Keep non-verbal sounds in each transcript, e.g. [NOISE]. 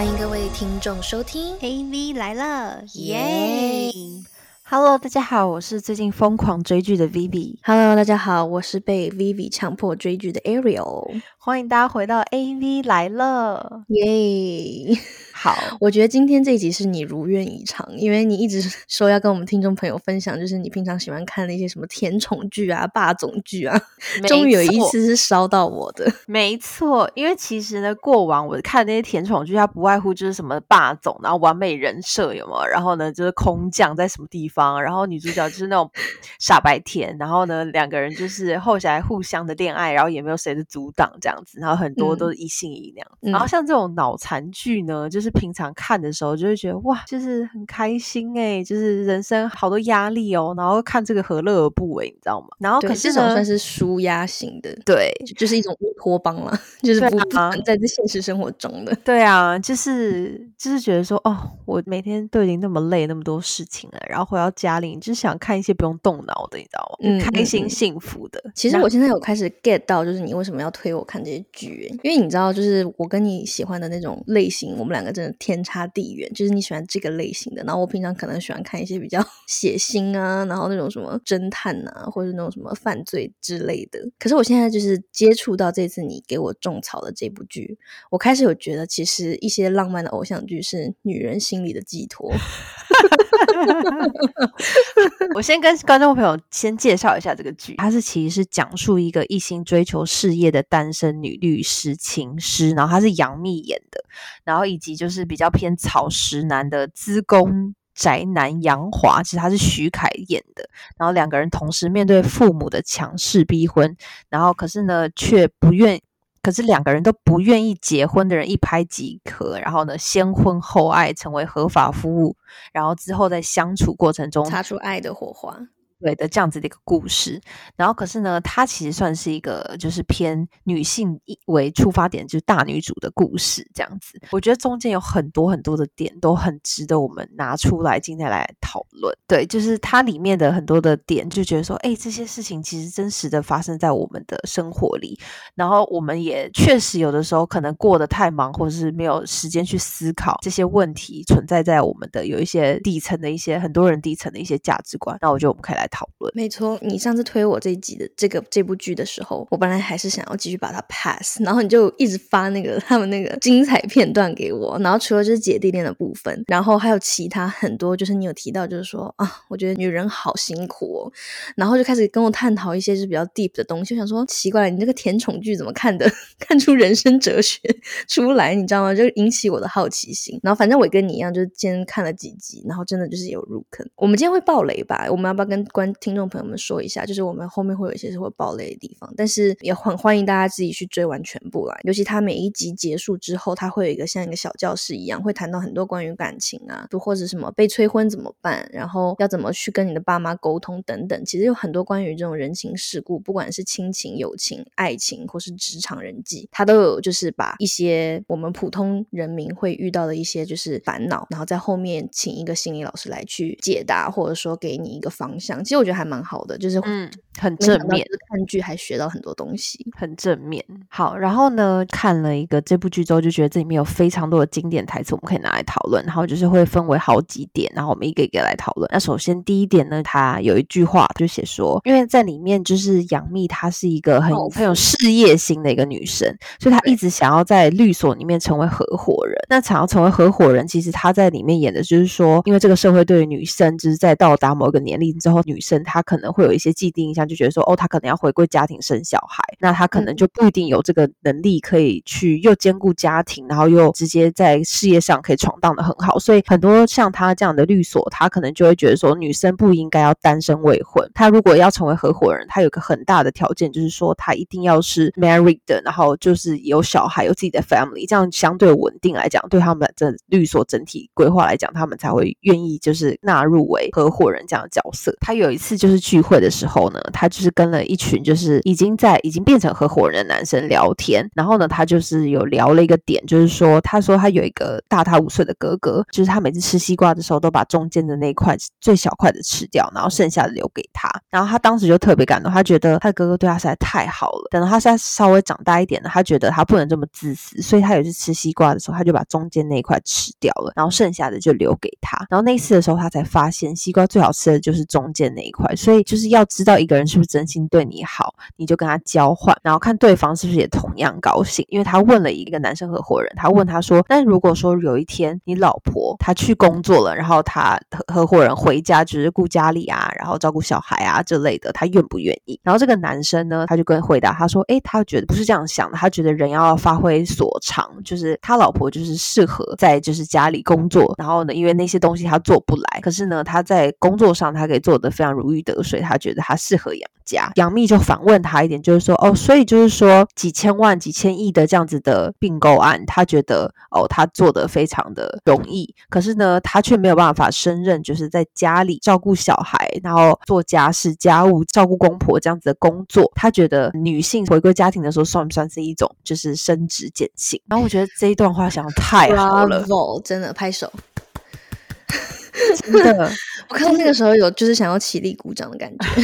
欢迎各位听众收听 AV 来了，耶！Hello，大家好，我是最近疯狂追剧的 Vivi。！Hello，大家好，我是被 Vivi 强迫追剧的 Ariel。欢迎大家回到 AV 来了。耶！好，我觉得今天这一集是你如愿以偿，因为你一直 [LAUGHS] 说要跟我们听众朋友分享，就是你平常喜欢看的一些什么甜宠剧啊、霸总剧啊，终于有一次是烧到我的。[LAUGHS] 没错，因为其实呢，过往我看那些甜宠剧，它不外乎就是什么霸总，然后完美人设有没有？然后呢，就是空降在什么地方，然后女主角就是那种傻白甜，然后呢，两个人就是后来互相的恋爱，然后也没有谁的阻挡这样子，然后很多都是一心一意那样。嗯然后像这种脑残剧呢，就是平常看的时候就会觉得哇，就是很开心哎、就是人生好多压力哦，然后看这个何乐而不为，你知道吗？然后，可是呢这种算是舒压型的，对就就是一种乌托邦了，就是不在这现实生活中的。对啊，就是就是觉得说，哦，我每天都已经那么累，那么多事情了，然后回到家里，你就想看一些不用动脑的，你知道吗？嗯开心幸福的。其实我现在有开始 get 到，就是你为什么要推我看这些剧欸，因为你知道，就是我跟你喜欢的那种类型，我们两个天差地远。就是你喜欢这个类型的，然后我平常可能喜欢看一些比较 [LAUGHS] 血腥啊，然后那种什么侦探啊，或者那种什么犯罪之类的。可是我现在就是接触到这次你给我种草的这部剧，我开始有觉得，其实一些浪漫的偶像剧是女人心里的寄托。[LAUGHS] [LAUGHS] 我先跟观众朋友先介绍一下这个剧，它是其实是讲述一个一心追求事业的单身女律师情诗，然后她是杨幂演的，然后以及就是比较偏草食男的资工。宅男杨华，其实他是徐凯演的，然后两个人同时面对父母的强势逼婚，然后可是呢却不愿，可是两个人都不愿意结婚的人一拍即合，然后呢先婚后爱，成为合法夫妇，然后之后在相处过程中擦出爱的火花。对的这样子的一个故事，然后可是呢，它其实算是一个就是偏女性为出发点，就是大女主的故事这样子。我觉得中间有很多很多的点都很值得我们拿出来今天来讨论。对，就是它里面的很多的点，就觉得说，哎，这些事情其实真实的发生在我们的生活里，然后我们也确实有的时候可能过得太忙，或者是没有时间去思考这些问题存在在我们的有一些底层的一些很多人底层的一些价值观。那我觉得我们可以来讨论。没错，你上次推我这一集的这个这部剧的时候，我本来还是想要继续把它 pass，然后你就一直发那个 [LAUGHS] 他们那个精彩片段给我，然后除了就是姐弟恋的部分，然后还有其他很多，就是你有提到，就是说啊，我觉得女人好辛苦哦，然后就开始跟我探讨一些就是比较 deep 的东西，我想说奇怪，你这个甜宠剧怎么看的 [LAUGHS] 看出人生哲学 [LAUGHS] 出来，你知道吗？就引起我的好奇心。然后反正我跟你一样，就是今天看了几集，然后真的就是有入坑。我们今天会爆雷吧？我们要不要跟观听众朋友们说一下？就是我们后面会有一些是会爆雷的地方，但是也很欢迎大家自己去追完全部啦。尤其他每一集结束之后，他会有一个像一个小教室一样，会谈到很多关于感情啊，就或者什么被催婚怎么办，然后要怎么去跟你的爸妈沟通等等。其实有很多关于这种人情世故，不管是亲情、友情、爱情，或是职场人际，他都有就是把一些我们普通人民会遇到的一些就是烦恼，然后在后面请一个心理老师来去解答，或者说给你一个方向。其实我觉得还蛮好的，就是嗯，很正面看剧还学到很多东西。很正面。好，然后呢，看了一个这部剧之后，就觉得这里面有非常多的经典台词，我们可以拿来讨论。然后就是会分为好几点，然后我们一个一个来讨论。那首先第一点呢，它有一句话就写说，因为在里面就是杨幂，她是一个很很有事业心的一个女生，所以她一直想要在律所里面成为合伙人。那想要成为合伙人，其实她在里面演的就是说，因为这个社会对于女生，就是在到达某一个年龄之后，女生她可能会有一些既定印象，就觉得说，哦，她可能要回归家庭生小孩，那她可能嗯就不一定有这个能力可以去又兼顾家庭，然后又直接在事业上可以闯荡的很好。所以很多像她这样的律所，她可能就会觉得说，女生不应该要单身未婚。她如果要成为合伙人，她有一个很大的条件，就是说她一定要是 married 的，然后就是有小孩，有自己的 family，这样相对稳定来讲，对他们的律所整体规划来讲，他们才会愿意就是纳入为合伙人这样的角色。她有有一次就是聚会的时候呢，他就是跟了一群就是已经在已经变成合伙人的男生聊天，然后呢，他就是有聊了一个点，就是说他说他有一个大他五岁的哥哥，就是他每次吃西瓜的时候都把中间的那一块最小块的吃掉，然后剩下的留给他，然后他当时就特别感动，他觉得他的哥哥对他实在太好了。等到他现在稍微长大一点了，他觉得他不能这么自私，所以他有一次吃西瓜的时候，他就把中间那一块吃掉了，然后剩下的就留给他。然后那一次的时候，他才发现西瓜最好吃的就是中间那一块，所以就是要知道一个人是不是真心对你好，你就跟他交换，然后看对方是不是也同样高兴。因为他问了一个男生合伙人，他问他说：“那如果说有一天你老婆她去工作了，然后他合合伙人回家就是顾家里啊，然后照顾小孩啊之类的，他愿不愿意？”然后这个男生呢，他就跟回答他说：“诶，他觉得不是这样想的，他觉得人要发挥所长，就是他老婆就是适合在就是家里工作，然后呢，因为那些东西他做不来，可是呢，他在工作上他可以做得非常如鱼得水，他觉得他适合养家。”杨幂就反问他一点，就是说：“哦，所以就是说几千万、几千亿的这样子的并购案，他觉得哦，他做得非常的容易，可是呢，他却没有办法胜任，就是在家里照顾小孩，然后做家事、家务、照顾公婆这样子的工作。他觉得女性回归家庭的时候，算不算是一种就是升职减薪？然后我觉得这一段话想的太好了，真的拍手。真的，[LAUGHS] 我看到那个时候有就是想要起立鼓掌的感觉。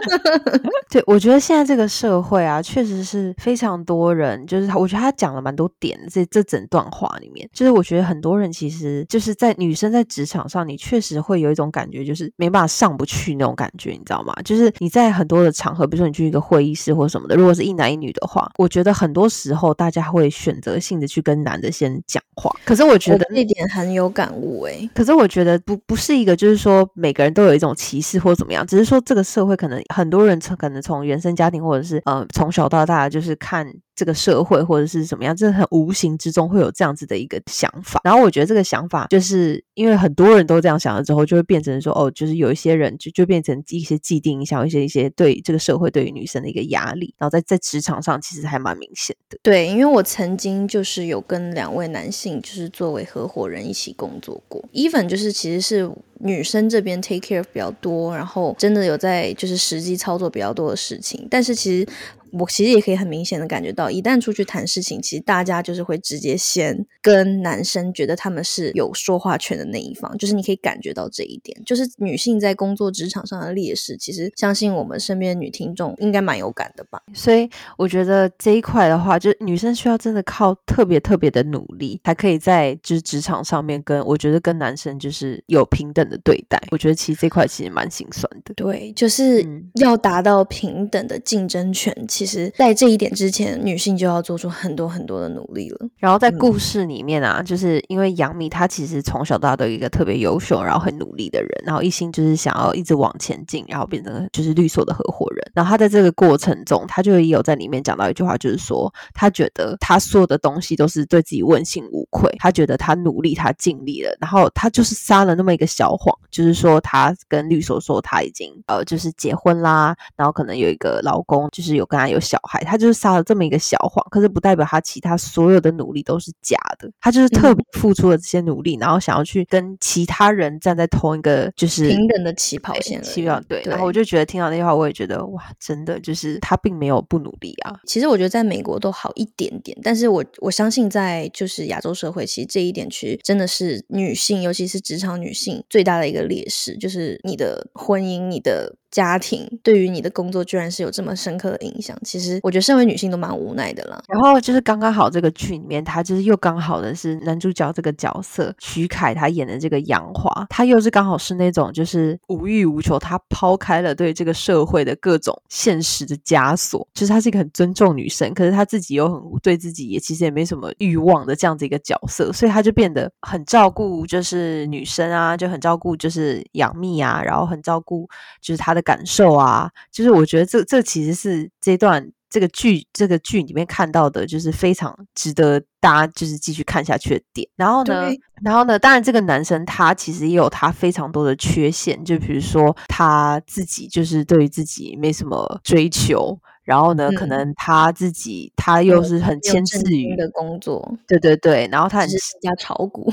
[LAUGHS] 对，我觉得现在这个社会啊，确实是非常多人，就是他，我觉得他讲了蛮多点。这这整段话里面，就是我觉得很多人其实就是在女生在职场上，你确实会有一种感觉，就是没办法上不去那种感觉，你知道吗？就是你在很多的场合，比如说你去一个会议室或什么的，如果是一男一女的话，我觉得很多时候大家会选择性的去跟男的先讲话。可是我觉得那点很有感悟诶。可是我觉得不不是一个，就是说每个人都有一种歧视或怎么样，只是说这个社会可能很多人从可能从原生家庭或者是呃从小到大就是看。这个社会或者是怎么样，这很无形之中会有这样子的一个想法。然后我觉得这个想法，就是因为很多人都这样想了之后，就会变成说，哦，就是有一些人就就变成一些既定印象，一些一些对这个社会对于女生的一个压力。然后在在职场上，其实还蛮明显的。对，因为我曾经就是有跟两位男性，就是作为合伙人一起工作过。even 就是其实是女生这边 take care 比较多，然后真的有在就是实际操作比较多的事情，但是其实。我其实也可以很明显的感觉到，一旦出去谈事情，其实大家就是会直接先跟男生觉得他们是有说话权的那一方，就是你可以感觉到这一点，就是女性在工作职场上的劣势。其实相信我们身边的女听众应该蛮有感的吧。所以我觉得这一块的话，就是女生需要真的靠特别特别的努力，才可以在就是职场上面跟我觉得跟男生就是有平等的对待。我觉得其实这块其实蛮心酸的。对，就是要达到平等的竞争权。其实，在这一点之前，女性就要做出很多很多的努力了。然后在故事里面啊，就是因为杨幂她其实从小到大都一个特别优秀，然后很努力的人，然后一心就是想要一直往前进，然后变成就是律所的合伙人。然后她在这个过程中，她就也有在里面讲到一句话，就是说她觉得她所有的东西都是对自己问心无愧，她觉得她努力，她尽力了。然后她就是撒了那么一个小谎，就是说她跟律所说她已经呃就是结婚啦，然后可能有一个老公，就是有跟她。有小孩，他就是撒了这么一个小谎，可是不代表他其他所有的努力都是假的。他就是特别付出了这些努力，然后想要去跟其他人站在同一个就是平等的起跑线。起跑对，然后我就觉得听到那句话，我也觉得哇，真的就是他并没有不努力啊。其实我觉得在美国都好一点点，但是我我相信在就是亚洲社会，其实这一点其实真的是女性，尤其是职场女性最大的一个劣势，就是你的婚姻，你的。家庭对于你的工作居然是有这么深刻的影响，其实我觉得身为女性都蛮无奈的了。然后就是刚刚好这个剧里面，他就是又刚好的是男主角这个角色徐凯他演的这个杨华，他又是刚好是那种就是无欲无求，他抛开了对这个社会的各种现实的枷锁，就是他是一个很尊重女生，可是他自己又很对自己也其实也没什么欲望的这样子一个角色，所以他就变得很照顾就是女生啊，就很照顾就是杨幂啊，然后很照顾就是他的。感受啊，就是我觉得这这其实是这段这个剧这个剧里面看到的，就是非常值得大家就是继续看下去的点。然后呢，然后呢，当然这个男生他其实也有他非常多的缺陷，就比如说他自己就是对于自己没什么追求，然后呢，可能他自己他又是很牵制于的工作，对对对，然后他很加炒股。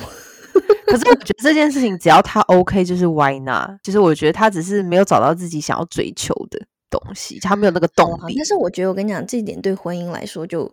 可是我觉得这件事情只要他 OK，就是 Why not？就是我觉得他只是没有找到自己想要追求的东西，他没有那个动力。但是我觉得我跟你讲，这一点对婚姻来说就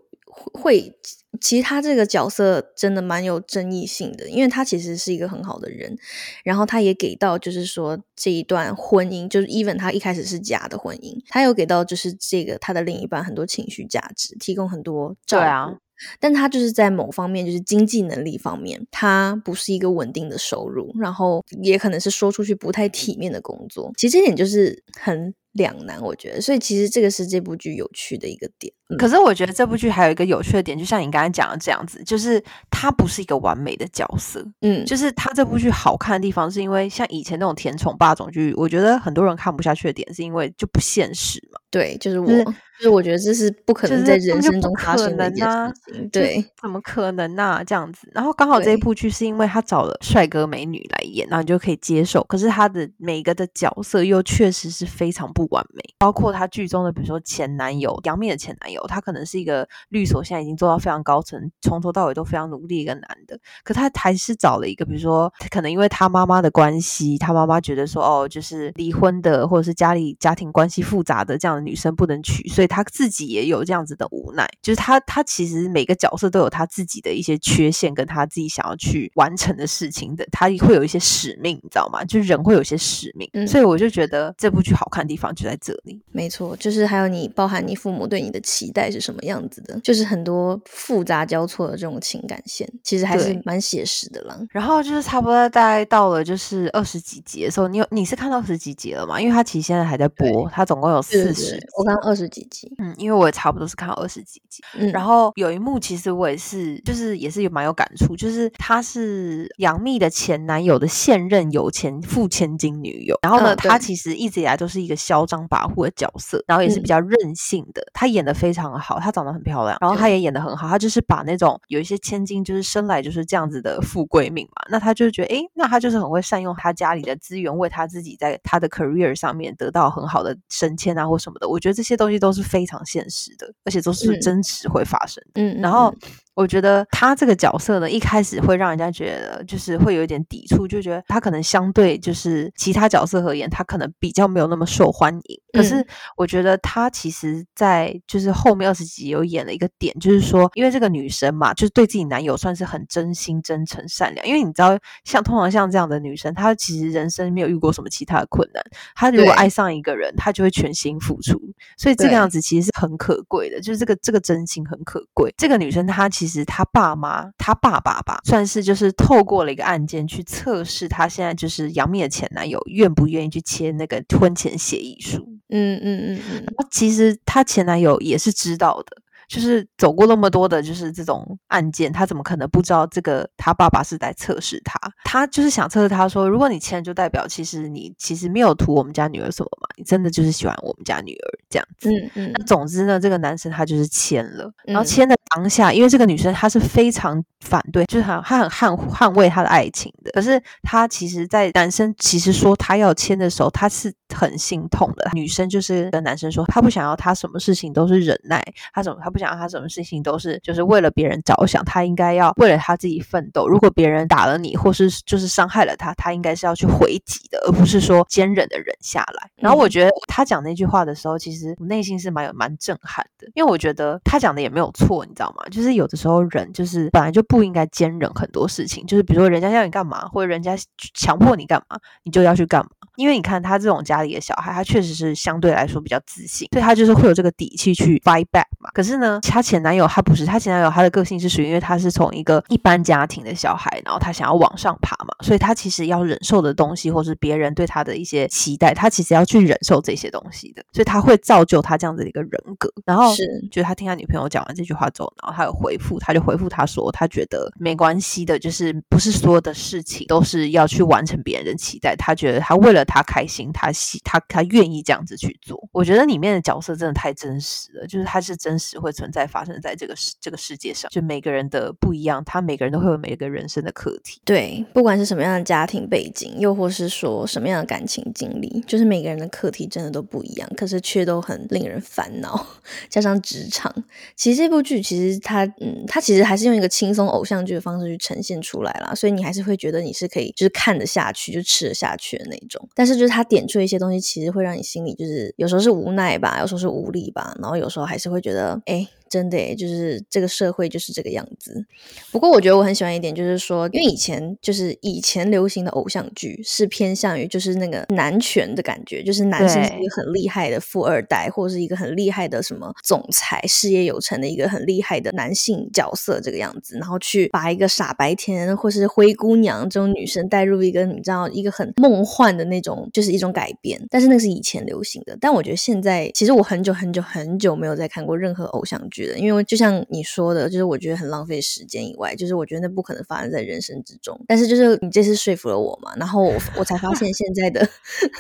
会，其实他这个角色真的蛮有争议性的，因为他其实是一个很好的人，然后他也给到就是说这一段婚姻，就是 even 他一开始是假的婚姻，他有给到就是这个他的另一半很多情绪价值，提供很多照顾。但他就是在某方面，就是经济能力方面，他不是一个稳定的收入，然后也可能是说出去不太体面的工作。其实这点就是很。两难，我觉得，所以其实这个是这部剧有趣的一个点。可是我觉得这部剧还有一个有趣的点，就像你刚才讲的这样子，就是他不是一个完美的角色。嗯，就是他这部剧好看的地方，是因为像以前那种甜宠霸总剧，我觉得很多人看不下去的点，是因为就不现实嘛。对，就是我，就是我觉得这是不可能在人生中发生的一件事情。对，怎么可能呢？这样子，然后刚好这一部剧是因为他找了帅哥美女来演，然后你就可以接受。可是他的每一个的角色又确实是非常不完美，包括他剧中的，比如说前男友杨幂的前男友，他可能是一个律所，现在已经做到非常高层，从头到尾都非常努力一个男的。可他还是找了一个，比如说可能因为他妈妈的关系，他妈妈觉得说哦，就是离婚的或者是家里家庭关系复杂的这样的。女生不能娶，所以他自己也有这样子的无奈。就是他，他其实每个角色都有他自己的一些缺陷，跟他自己想要去完成的事情的。他会有一些使命，你知道吗？就是人会有一些使命。所以我就觉得这部剧好看的地方就在这里。没错，就是还有你包含你父母对你的期待是什么样子的，就是很多复杂交错的这种情感线，其实还是蛮写实的啦。然后就是差不多大概到了就是二十几集的时候，你有你是看到二十几集了吗？因为他其实现在还在播，他总共有四十。我刚二十几集，嗯，因为我也差不多是看到二十几集，嗯，然后有一幕其实我也是，就是也是有蛮有感触，就是他是杨幂的前男友的现任有钱富千金女友，然后呢，他其实一直以来都是一个嚣张跋扈的角色，然后也是比较任性的，他演的非常好，她长得很漂亮，然后她也演的很好，她就是把那种有一些千金就是生来就是这样子的富贵命嘛，那她就觉得，哎，那她就是很会善用她家里的资源，为她自己在她的 career 上面得到很好的升迁啊或什么的，我觉得这些东西都是非常现实的，而且都是真实会发生。嗯，然后。我觉得他这个角色呢，一开始会让人家觉得就是会有一点抵触，就觉得他可能相对就是其他角色而言，他可能比较没有那么受欢迎。可是我觉得他其实，在就是后面二十集有演了一个点，就是说，因为这个女生嘛，就是对自己男友算是很真心、真诚、善良。因为你知道，像通常像这样的女生，她其实人生没有遇过什么其他的困难，她如果爱上一个人，她就会全心付出。所以这个样子其实是很可贵的，就是这个这个真心很可贵。这个女生她。其实他爸妈，他爸爸吧，算是就是透过了一个案件去测试他现在就是杨幂的前男友愿不愿意去签那个婚前协议书。嗯嗯嗯嗯。其实他前男友也是知道的。就是走过那么多的，就是这种案件，他怎么可能不知道这个？他爸爸是在测试他，他就是想测试他说，如果你签，就代表其实你其实没有图我们家女儿什么嘛，你真的就是喜欢我们家女儿这样子。嗯嗯。那总之呢，这个男生他就是签了，然后签的当下，因为这个女生她是非常反对，就是很她很捍捍卫她的爱情的。可是她其实，在男生其实说他要签的时候，他是很心痛的。女生就是跟男生说，她不想要他什么事情都是忍耐，她什么她不。想他什么事情都是就是为了别人着想，他应该要为了他自己奋斗。如果别人打了你，或是就是伤害了他，他应该是要去回击的，而不是说坚忍的忍下来。然后我觉得他讲那句话的时候，其实我内心是蛮有蛮震撼的，因为我觉得他讲的也没有错，你知道吗？就是有的时候人就是本来就不应该坚忍很多事情，就是比如说人家要你干嘛，或者人家强迫你干嘛，你就要去干嘛。因为你看他这种家里的小孩，他确实是相对来说比较自信，所以他就是会有这个底气去 fight back 嘛。可是呢，他前男友他不是，他前男友他的个性是属于，因为他是从一个一般家庭的小孩，然后他想要往上爬嘛，所以他其实要忍受的东西，或是别人对他的一些期待，他其实要去忍受这些东西的，所以他会造就他这样子的一个人格。然后是，就他听他女朋友讲完这句话之后，然后他有回复，他就回复他说，他觉得没关系的，就是不是所有的事情都是要去完成别人的期待，他觉得他为了他开心，他。他喜他他愿意这样子去做，我觉得里面的角色真的太真实了，就是他是真实会存在发生在这个世这个世界上。就每个人的不一样，他每个人都会有每个人生的课题。对，不管是什么样的家庭背景，又或是说什么样的感情经历，就是每个人的课题真的都不一样，可是却都很令人烦恼。[LAUGHS] 加上职场，其实这部剧其实它，嗯，它其实还是用一个轻松偶像剧的方式去呈现出来啦，所以你还是会觉得你是可以就是看得下去，就吃得下去的那种。但是就是他点出一些东西，其实会让你心里就是有时候是无奈吧，有时候是无力吧，然后有时候还是会觉得，哎。Bye. 真的诶，就是这个社会就是这个样子。不过我觉得我很喜欢一点，就是说，因为以前就是以前流行的偶像剧是偏向于就是那个男权的感觉，就是男生是一个很厉害的富二代，或者是一个很厉害的什么总裁，事业有成的一个很厉害的男性角色这个样子，然后去把一个傻白甜或是灰姑娘这种女生带入一个你知道一个很梦幻的那种，就是一种改变。但是那是以前流行的，但我觉得现在其实我很久很久很久没有再看过任何偶像剧。因为就像你说的，就是我觉得很浪费时间以外，就是我觉得那不可能发生在人生之中。但是就是你这次说服了我嘛，然后我我才发现现在的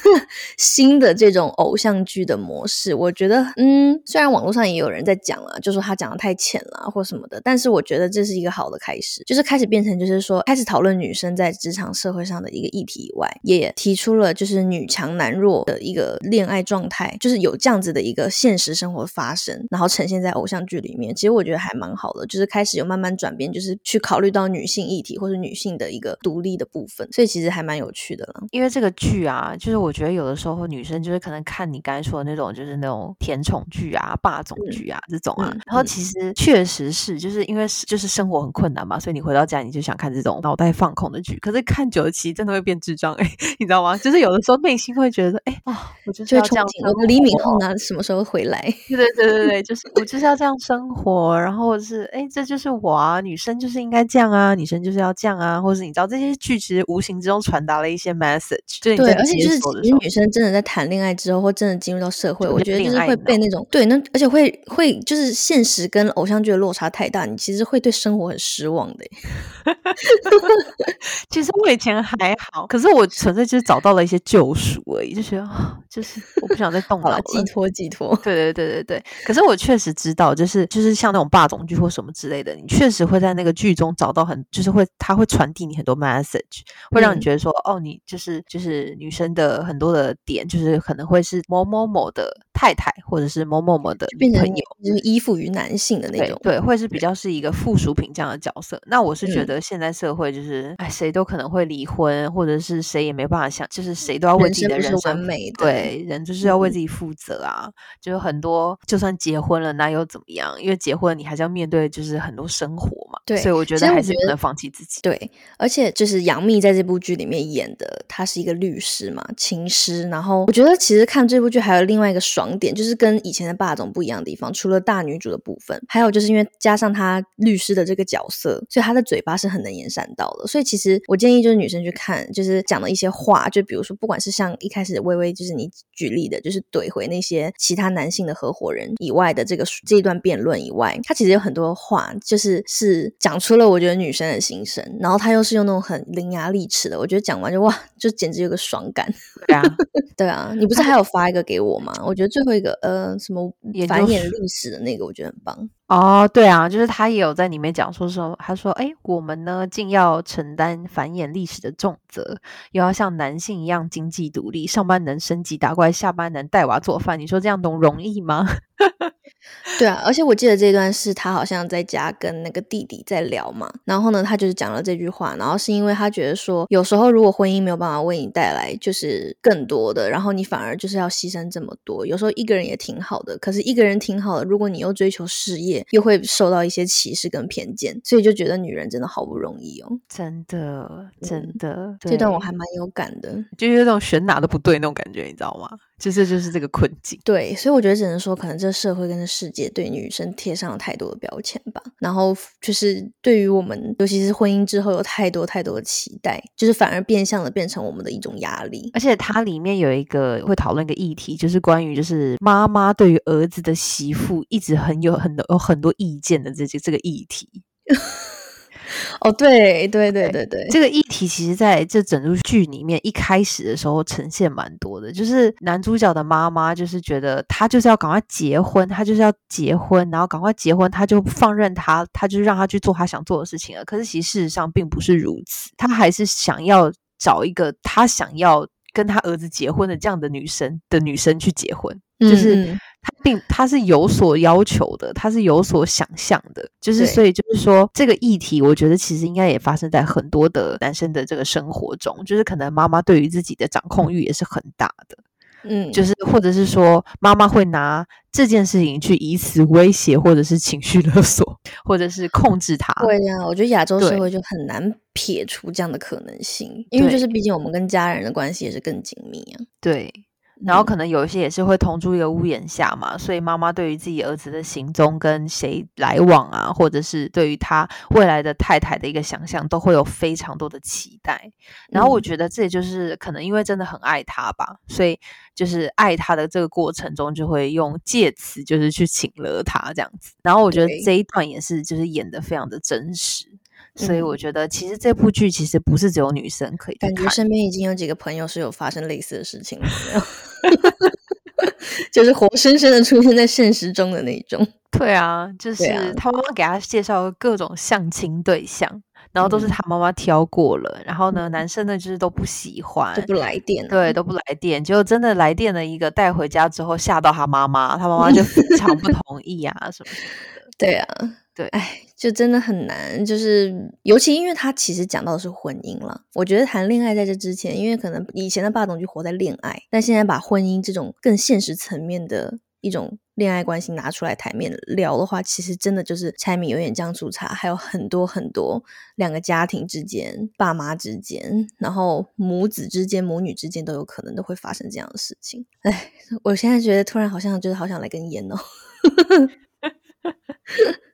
[LAUGHS] 新的这种偶像剧的模式，我觉得嗯，虽然网络上也有人在讲了，就说他讲的太浅了或什么的，但是我觉得这是一个好的开始，就是开始变成就是说开始讨论女生在职场社会上的一个议题以外，也提出了就是女强男弱的一个恋爱状态，就是有这样子的一个现实生活发生，然后呈现在偶像剧。剧里面，其实我觉得还蛮好的，就是开始有慢慢转变，就是去考虑到女性议题或者女性的一个独立的部分，所以其实还蛮有趣的了。因为这个剧啊，就是我觉得有的时候女生就是可能看你刚才说的那种，就是那种甜宠剧啊、霸总剧啊这种啊，然后其实确实是，就是因为就是生活很困难嘛，所以你回到家你就想看这种脑袋放空的剧，可是看久了其实真的会变智障哎，[LAUGHS] 你知道吗？就是有的时候内心会觉得，哎啊，我就是要这样，我李敏镐呢什么时候回来？[LAUGHS] 对对对对对，就是我就是要这样。生活，然后是哎，这就是我啊，女生就是应该这样啊，女生就是要这样啊，或者是你知道这些剧其实无形之中传达了一些 message，对，而且就是其实女生真的在谈恋爱之后，或真的进入到社会，我觉得就是会被那种对，那而且会会就是现实跟偶像剧的落差太大，你其实会对生活很失望的。[LAUGHS] [LAUGHS] 其实我以前还好，可是我纯粹就是找到了一些救赎而已，就觉得就是我不想再动了，寄托寄托。对对对对对，可是我确实知道，就是。是，就是像那种霸总剧或什么之类的，你确实会在那个剧中找到很，就是会，他会传递你很多 message，会让你觉得说，哦，你就是就是女生的很多的点，就是可能会是某某某的太太，或者是某某某的朋友，就是依附于男性的那种，对，会是比较是一个附属品这样的角色。那我是觉得现在社会就是，哎，谁都可能会离婚，或者是谁也没办法想，就是谁都要为自己的人生对，人就是要为自己负责啊，就是很多就算结婚了，那又怎么样？因为结婚，你还是要面对就是很多生活嘛，对，所以我觉得还是不能放弃自己。对，而且就是杨幂在这部剧里面演的，她是一个律师嘛，情师。然后我觉得其实看这部剧还有另外一个爽点，就是跟以前的霸总不一样的地方，除了大女主的部分，还有就是因为加上她律师的这个角色，所以她的嘴巴是很能言善道的。所以其实我建议就是女生去看，就是讲的一些话，就比如说不管是像一开始微微就是你举例的，就是怼回那些其他男性的合伙人以外的这个这一段辩。论以外，他其实有很多话，就是是讲出了我觉得女生的心声，然后他又是用那种很伶牙俐齿的，我觉得讲完就哇，就简直有个爽感。[LAUGHS] 对啊，[LAUGHS] 对啊，你不是还有发一个给我吗？我觉得最后一个呃，什么繁衍历史的那个，我觉得很棒。哦，对啊，就是他也有在里面讲说说，他说，哎，我们呢，竟要承担繁衍历史的重责，又要像男性一样经济独立，上班能升级打怪，下班能带娃做饭，你说这样懂容易吗？对啊，而且我记得这段是他好像在家跟那个弟弟在聊嘛，然后呢，他就是讲了这句话，然后是因为他觉得说，有时候如果婚姻没有办法为你带来就是更多的，然后你反而就是要牺牲这么多，有时候一个人也挺好的，可是一个人挺好的，如果你又追求事业，又会受到一些歧视跟偏见，所以就觉得女人真的好不容易哦，真的真的，这段我还蛮有感的，就有那种选哪都不对那种感觉，你知道吗？就是就是这个困境。对，所以我觉得只能说，可能这社会跟这世界对女生贴上了太多的标签吧。然后就是对于我们，尤其是婚姻之后，有太多太多的期待，就是反而变相的变成我们的一种压力。而且它里面有一个会讨论一个议题，就是关于就是妈妈对于儿子的媳妇一直很有很多有很多意见的这些这个议题。[LAUGHS] 哦，对对对对对，这个议题其实在这整部剧里面一开始的时候呈现蛮多的，就是男主角的妈妈就是觉得他就是要赶快结婚，他就是要结婚，然后赶快结婚，他就放任他，他就让他去做他想做的事情了。可是其实事实上并不是如此，他还是想要找一个他想要跟他儿子结婚的这样的女生的女生去结婚，就是他并他是有所要求的，他是有所想象的，就是所以就是说这个议题，我觉得其实应该也发生在很多的男生的这个生活中，就是可能妈妈对于自己的掌控欲也是很大的。嗯，就是或者是说，妈妈会拿这件事情去以此威胁，或者是情绪勒索，或者是控制他。对呀，我觉得亚洲社会就很难撇除这样的可能性，因为就是毕竟我们跟家人的关系也是更紧密啊。对。然后可能有一些也是会同住一个屋檐下嘛，所以妈妈对于自己儿子的行踪跟谁来往啊，或者是对于他未来的太太的一个想象，都会有非常多的期待。然后我觉得这也就是可能因为真的很爱他吧，所以就是爱他的这个过程中，就会用借此就是去请了他这样子。然后我觉得这一段也是就是演的非常的真实。所以我觉得，其实这部剧其实不是只有女生可以感觉身边已经有几个朋友是有发生类似的事情了，[LAUGHS] [LAUGHS] 就是活生生的出现在现实中的那种。对啊，就是他妈妈给他介绍各种相亲对象，然后都是他妈妈挑过了，然后呢，男生呢就是都不喜欢，都不来电，对，都不来电，结果真的来电了一个带回家之后吓到他妈妈，他妈妈就非常不同意啊什么什么的。对啊。对，哎，就真的很难，就是尤其因为他其实讲到的是婚姻了。我觉得谈恋爱在这之前，因为可能以前的霸总就活在恋爱，但现在把婚姻这种更现实层面的一种恋爱关系拿出来台面聊的话，其实真的就是柴米油盐酱醋茶，还有很多很多两个家庭之间、爸妈之间，然后母子之间、母女之间都有可能都会发生这样的事情。哎，我现在觉得突然好像就是好想来根烟哦。[LAUGHS]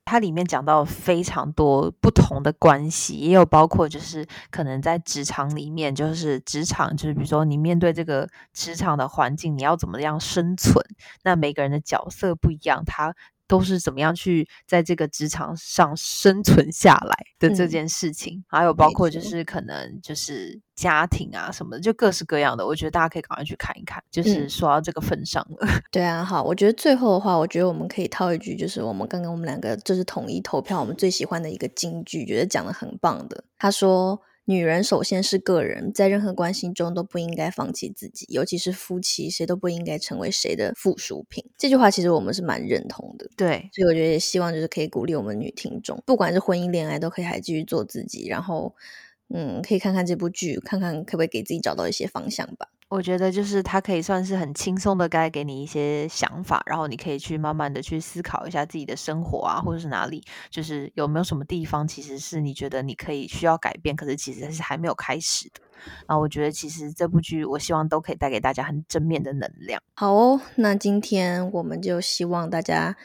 它里面讲到非常多不同的关系，也有包括就是可能在职场里面，就是职场就是比如说你面对这个职场的环境，你要怎么样生存？那每个人的角色不一样，他。都是怎么样去在这个职场上生存下来的这件事情，还有包括就是可能就是家庭啊什么的，就各式各样的。我觉得大家可以赶快去看一看，就是说到这个份上了。[LAUGHS] 对啊，好，我觉得最后的话，我觉得我们可以套一句，就是我们刚刚我们两个就是统一投票，我们最喜欢的一个金句，觉得讲的很棒的。他说。女人首先是个人，在任何关系中都不应该放弃自己，尤其是夫妻，谁都不应该成为谁的附属品。这句话其实我们是蛮认同的，对。所以我觉得也希望就是可以鼓励我们女听众，不管是婚姻、恋爱，都可以还继续做自己。然后，嗯，可以看看这部剧，看看可不可以给自己找到一些方向吧。我觉得就是它可以算是很轻松的，该给你一些想法，然后你可以去慢慢的去思考一下自己的生活啊，或者是哪里，就是有没有什么地方其实是你觉得你可以需要改变，可是其实是还没有开始的。然后我觉得其实这部剧，我希望都可以带给大家很正面的能量。好哦，那今天我们就希望大家。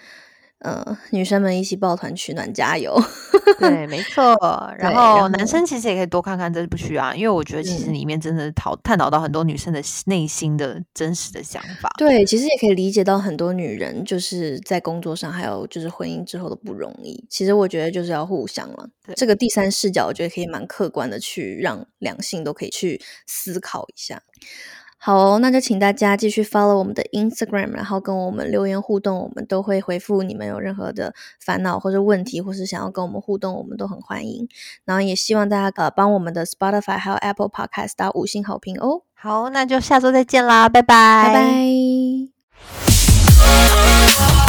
呃，女生们一起抱团取暖，加油！对，[LAUGHS] 没错。然后男生其实也可以多看看这部剧啊，因为我觉得其实里面真的讨探讨到很多女生的内心的真实的想法。对，其实也可以理解到很多女人就是在工作上，还有就是婚姻之后的不容易。其实我觉得就是要互相了。这个第三视角，我觉得可以蛮客观的去让两性都可以去思考一下。好哦那就请大家继续 follow 我们的 instagram 然后跟我们留言互动我们都会回复你们有任何的烦恼或者问题或是想要跟我们互动我们都很欢迎。然后也希望大家呃帮我们的 spotify 还有 apple podcast 打五星好评哦。好那就下周再见啦拜拜。拜拜。